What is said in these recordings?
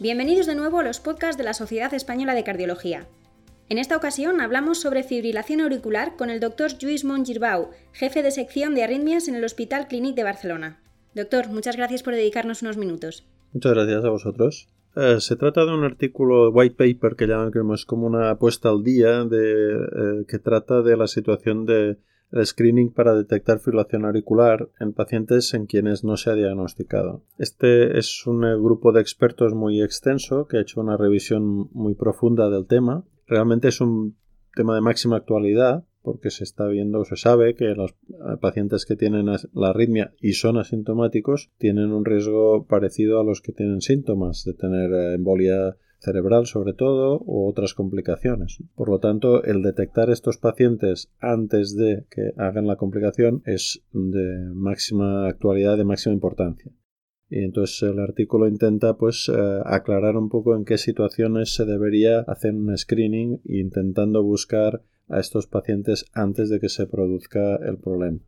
Bienvenidos de nuevo a los podcasts de la Sociedad Española de Cardiología. En esta ocasión hablamos sobre fibrilación auricular con el doctor Lluís Mongirbau, jefe de sección de arritmias en el Hospital Clínic de Barcelona. Doctor, muchas gracias por dedicarnos unos minutos. Muchas gracias a vosotros. Eh, se trata de un artículo white paper que llamamos como una apuesta al día de, eh, que trata de la situación de el screening para detectar fibrilación auricular en pacientes en quienes no se ha diagnosticado. Este es un eh, grupo de expertos muy extenso que ha hecho una revisión muy profunda del tema. Realmente es un tema de máxima actualidad porque se está viendo o se sabe que los eh, pacientes que tienen la arritmia y son asintomáticos tienen un riesgo parecido a los que tienen síntomas de tener eh, embolia cerebral sobre todo u otras complicaciones. Por lo tanto, el detectar estos pacientes antes de que hagan la complicación es de máxima actualidad, de máxima importancia. Y entonces el artículo intenta pues eh, aclarar un poco en qué situaciones se debería hacer un screening intentando buscar a estos pacientes antes de que se produzca el problema.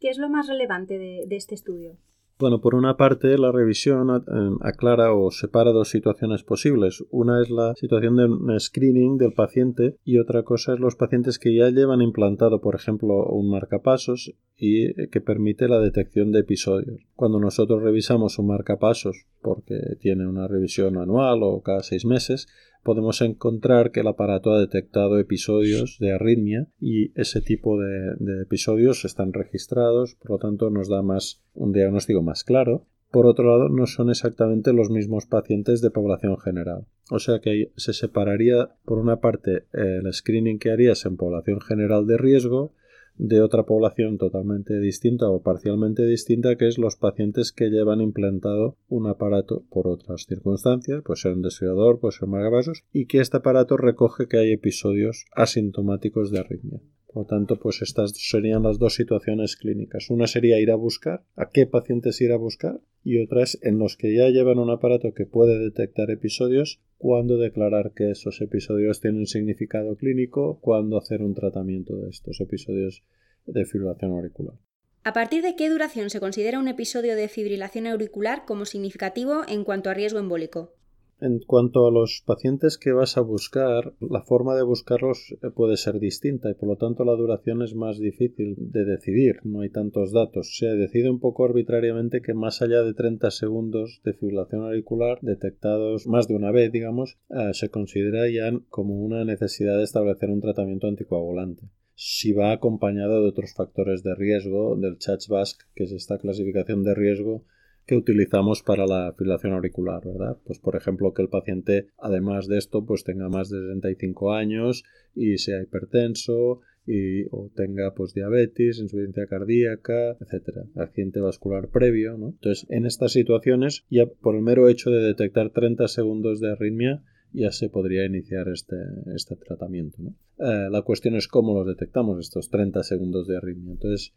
¿Qué es lo más relevante de este estudio? Bueno, por una parte, la revisión eh, aclara o separa dos situaciones posibles. Una es la situación de un screening del paciente y otra cosa es los pacientes que ya llevan implantado, por ejemplo, un marcapasos y eh, que permite la detección de episodios. Cuando nosotros revisamos un marcapasos, porque tiene una revisión anual o cada seis meses, podemos encontrar que el aparato ha detectado episodios de arritmia y ese tipo de, episodios están registrados, por lo tanto nos da más un diagnóstico más claro. Por otro lado, no son exactamente los mismos pacientes de población general. O sea que se separaría, por una parte, el screening que harías en población general de riesgo de otra población totalmente distinta o parcialmente distinta que es los pacientes que llevan implantado un aparato por otras circunstancias, puede ser un desfibrilador, puede ser marcapasos, y que este aparato recoge que hay episodios asintomáticos de arritmia. Por lo tanto, pues estas serían las dos situaciones clínicas. Una sería ir a buscar a qué pacientes ir a buscar y otra es en los que ya llevan un aparato que puede detectar episodios, cuándo declarar que esos episodios tienen significado clínico, cuándo hacer un tratamiento de estos episodios de fibrilación auricular. ¿A partir de qué duración se considera un episodio de fibrilación auricular como significativo en cuanto a riesgo embólico? En cuanto a los pacientes que vas a buscar, la forma de buscarlos eh, puede ser distinta y por lo tanto la duración es más difícil de decidir. No hay tantos datos. Se decide un poco arbitrariamente que más allá de 30 segundos de fibrilación auricular detectados más de una vez, digamos, eh, se considera ya como una necesidad de establecer un tratamiento anticoagulante si va acompañado de otros factores de riesgo del CHATS-VASC, que es esta clasificación de riesgo que utilizamos para la fibrilación auricular, ¿verdad? Pues por ejemplo que el paciente además de esto pues tenga más de 65 años y sea hipertenso y, o tenga pues diabetes, insuficiencia cardíaca, etcétera, accidente vascular previo, ¿no? Entonces, en estas situaciones ya por el mero hecho de detectar 30 segundos de arritmia ya se podría iniciar este, este tratamiento. ¿no? Eh, la cuestión es cómo los detectamos estos 30 segundos de arritmia. Entonces,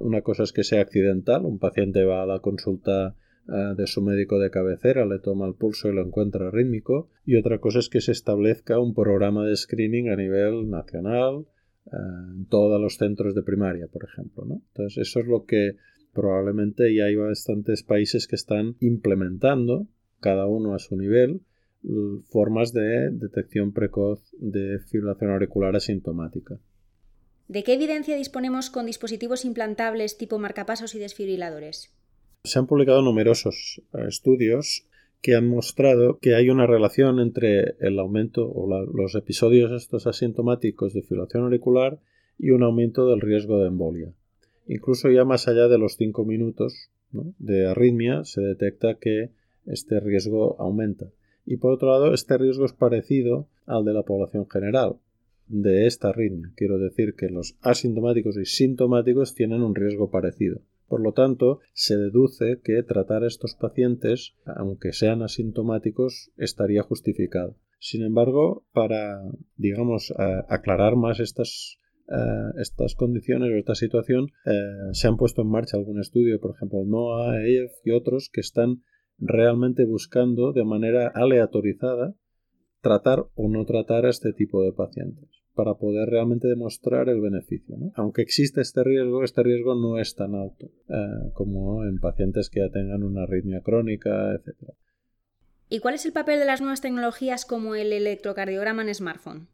una cosa es que sea accidental, un paciente va a la consulta eh, de su médico de cabecera, le toma el pulso y lo encuentra rítmico, y otra cosa es que se establezca un programa de screening a nivel nacional, eh, en todos los centros de primaria, por ejemplo. ¿no? Entonces, eso es lo que probablemente ya hay bastantes países que están implementando, cada uno a su nivel, formas de detección precoz de fibrilación auricular asintomática. ¿De qué evidencia disponemos con dispositivos implantables tipo marcapasos y desfibriladores? Se han publicado numerosos eh, estudios que han mostrado que hay una relación entre el aumento o los episodios estos asintomáticos de fibrilación auricular y un aumento del riesgo de embolia. Incluso ya más allá de los 5 minutos de arritmia se detecta que este riesgo aumenta. Y por otro lado, este riesgo es parecido al de la población general de esta arritmia. Quiero decir que los asintomáticos y sintomáticos tienen un riesgo parecido. Por lo tanto, se deduce que tratar a estos pacientes, aunque sean asintomáticos, estaría justificado. Sin embargo, para, digamos, aclarar más estas, estas condiciones o esta situación, eh, se han puesto en marcha algún estudio, por ejemplo, NOAA, EF y otros, que están realmente buscando de manera aleatorizada tratar o no tratar a este tipo de pacientes para poder realmente demostrar el beneficio. Aunque existe este riesgo, este riesgo no es tan alto eh, como en pacientes que ya tengan una arritmia crónica, etc. ¿Y cuál es el papel de las nuevas tecnologías como el electrocardiograma en smartphone?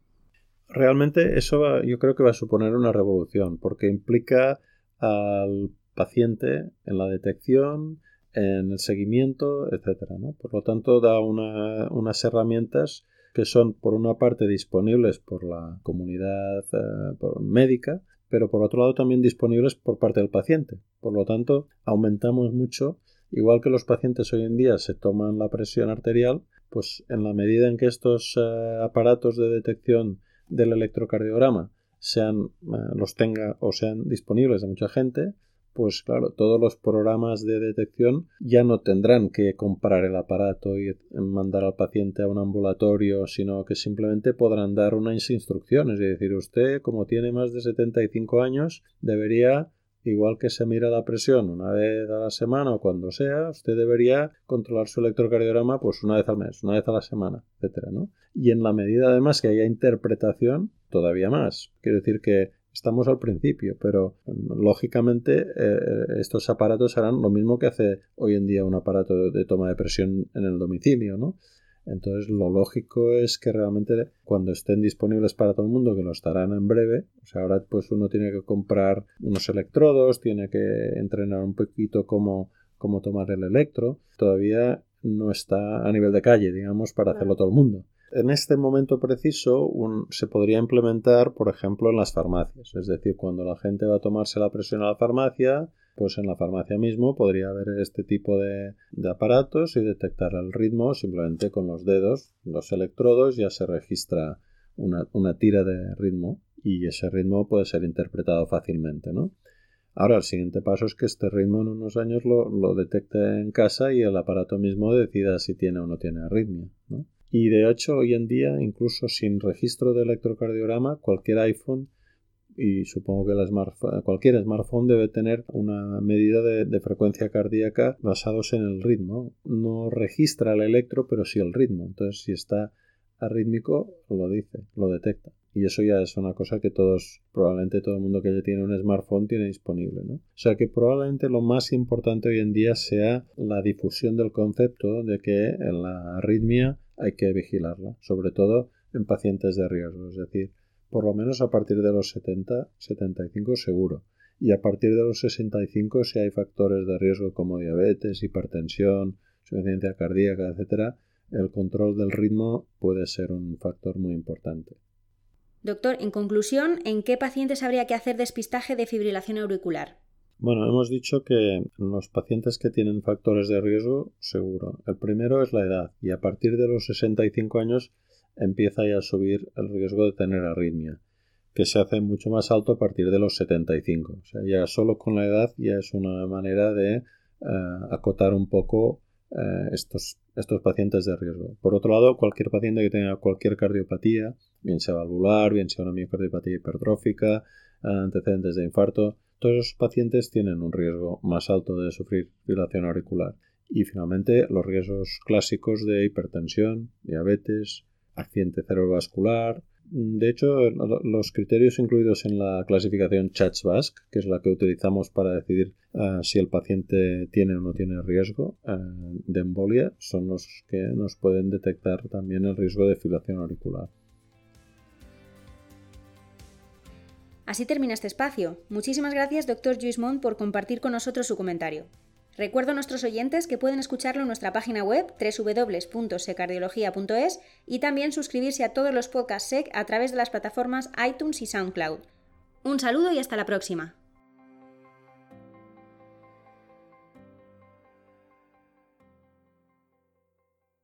Realmente eso yo creo que va a suponer una revolución porque implica al paciente en la detección, en el seguimiento, etcétera. Por lo tanto, da unas herramientas que son, por una parte, disponibles por la comunidad eh, médica, pero por otro lado también disponibles por parte del paciente. Por lo tanto, aumentamos mucho, igual que los pacientes hoy en día se toman la presión arterial, pues en la medida en que estos eh, aparatos de detección del electrocardiograma sean, eh, los tenga o sean disponibles de mucha gente, pues claro, todos los programas de detección ya no tendrán que comprar el aparato y mandar al paciente a un ambulatorio, sino que simplemente podrán dar unas instrucciones y decir usted, como tiene más de 75 años, debería igual que se mira la presión una vez a la semana o cuando sea, usted debería controlar su electrocardiograma pues una vez al mes, una vez a la semana, etcétera, ¿no? Y en la medida además que haya interpretación, todavía más. Quiero decir que estamos al principio, pero lógicamente eh, eh, estos aparatos harán lo mismo que hace hoy en día un aparato de, toma de presión en el domicilio, ¿no? Entonces lo lógico es que realmente cuando estén disponibles para todo el mundo, que lo estarán en breve, o sea, ahora pues uno tiene que comprar unos electrodos, tiene que entrenar un poquito cómo, cómo tomar el electro, todavía no está a nivel de calle, digamos, para hacerlo todo el mundo en este momento preciso se podría implementar, por ejemplo, en las farmacias. Es decir, cuando la gente va a tomarse la presión a la farmacia, pues en la farmacia mismo podría haber este tipo de, aparatos y detectar el ritmo simplemente con los dedos, los electrodos, ya se registra una, tira de ritmo y ese ritmo puede ser interpretado fácilmente, ¿no? Ahora, el siguiente paso es que este ritmo en unos años lo, lo detecte en casa y el aparato mismo decida si tiene o no tiene arritmia. ¿no? Y de hecho, hoy en día, incluso sin registro de electrocardiograma, cualquier iPhone y supongo que cualquier smartphone debe tener una medida de, frecuencia cardíaca basados en el ritmo. No registra el electro, pero sí el ritmo. Entonces, si está arrítmico, lo dice, lo detecta. Y eso ya es una cosa que todos, probablemente todo el mundo que ya tiene un smartphone tiene disponible. ¿no? O sea que probablemente lo más importante hoy en día sea la difusión del concepto de que la arritmia hay que vigilarla, sobre todo en pacientes de riesgo, es decir, por lo menos a partir de los 70, 75 seguro. Y a partir de los 65, si hay factores de riesgo como diabetes, hipertensión, insuficiencia cardíaca, etc., el control del ritmo puede ser un factor muy importante. Doctor, en conclusión, ¿en qué pacientes habría que hacer despistaje de fibrilación auricular? Bueno, hemos dicho que los pacientes que tienen factores de riesgo, seguro. El primero es la edad y a partir de los 65 años empieza ya a subir el riesgo de tener arritmia, que se hace mucho más alto a partir de los 75. O sea, ya solo con la edad ya es una manera de eh, acotar un poco eh, estos, estos pacientes de riesgo. Por otro lado, cualquier paciente que tenga cualquier cardiopatía, bien sea valvular, bien sea una miocardiopatía hipertrófica, antecedentes de infarto, todos esos pacientes tienen un riesgo más alto de sufrir fibrilación auricular. Y finalmente, los riesgos clásicos de hipertensión, diabetes, accidente cerebrovascular. De hecho, los criterios incluidos en la clasificación CHATS-VASC, que es la que utilizamos para decidir ah, si el paciente tiene o no tiene riesgo ah, de embolia, son los que nos pueden detectar también el riesgo de fibrilación auricular. Así termina este espacio. Muchísimas gracias, doctor Juismont, por compartir con nosotros su comentario. Recuerdo a nuestros oyentes que pueden escucharlo en nuestra página web www.secardiología.es y también suscribirse a todos los podcasts SEC a través de las plataformas iTunes y SoundCloud. Un saludo y hasta la próxima.